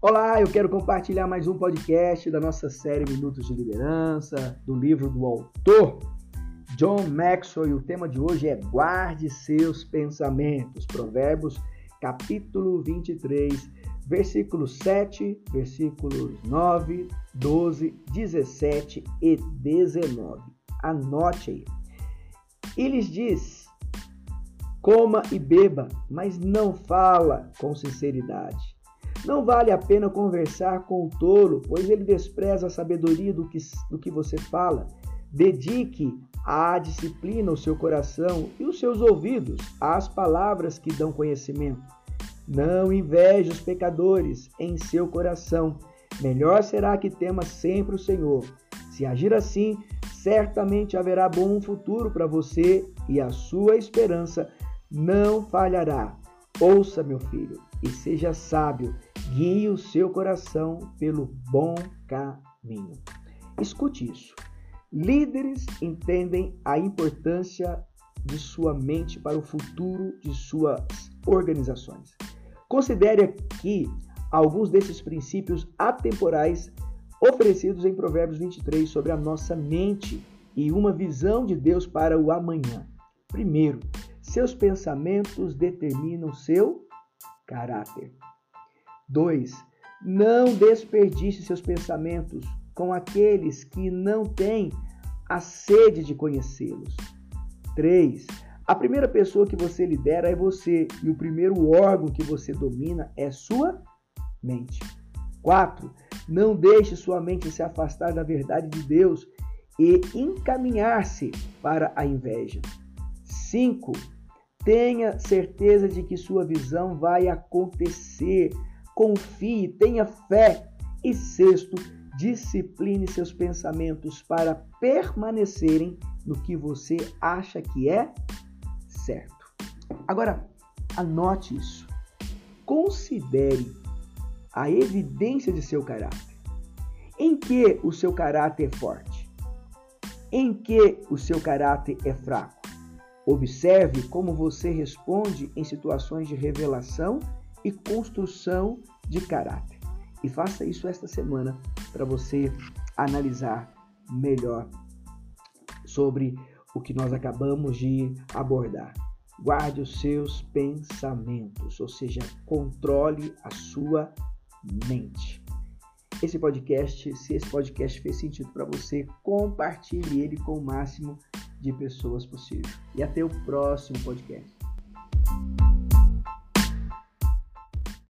Olá, eu quero compartilhar mais um podcast da nossa série Minutos de Liderança, do livro do autor John Maxwell, e o tema de hoje é Guarde seus pensamentos. Provérbios, capítulo 23, versículos 7, versículos 9, 12, 17 e 19. Anote aí. E lhes diz: Coma e beba, mas não fala com sinceridade não vale a pena conversar com o tolo, pois ele despreza a sabedoria do que, do que você fala. Dedique à disciplina o seu coração e os seus ouvidos às palavras que dão conhecimento. Não inveje os pecadores em seu coração. Melhor será que tema sempre o Senhor. Se agir assim, certamente haverá bom futuro para você e a sua esperança não falhará. Ouça, meu filho, e seja sábio Guie o seu coração pelo bom caminho. Escute isso. Líderes entendem a importância de sua mente para o futuro de suas organizações. Considere aqui alguns desses princípios atemporais oferecidos em Provérbios 23 sobre a nossa mente e uma visão de Deus para o amanhã. Primeiro, seus pensamentos determinam seu caráter. 2. Não desperdice seus pensamentos com aqueles que não têm a sede de conhecê-los. 3. A primeira pessoa que você lidera é você e o primeiro órgão que você domina é sua mente. 4. Não deixe sua mente se afastar da verdade de Deus e encaminhar-se para a inveja. 5. Tenha certeza de que sua visão vai acontecer confie, tenha fé. E sexto, discipline seus pensamentos para permanecerem no que você acha que é certo. Agora, anote isso. Considere a evidência de seu caráter. Em que o seu caráter é forte? Em que o seu caráter é fraco? Observe como você responde em situações de revelação e construção de caráter. E faça isso esta semana para você analisar melhor sobre o que nós acabamos de abordar. Guarde os seus pensamentos, ou seja, controle a sua mente. Esse podcast, se esse podcast fez sentido para você, compartilhe ele com o máximo de pessoas possível. E até o próximo podcast.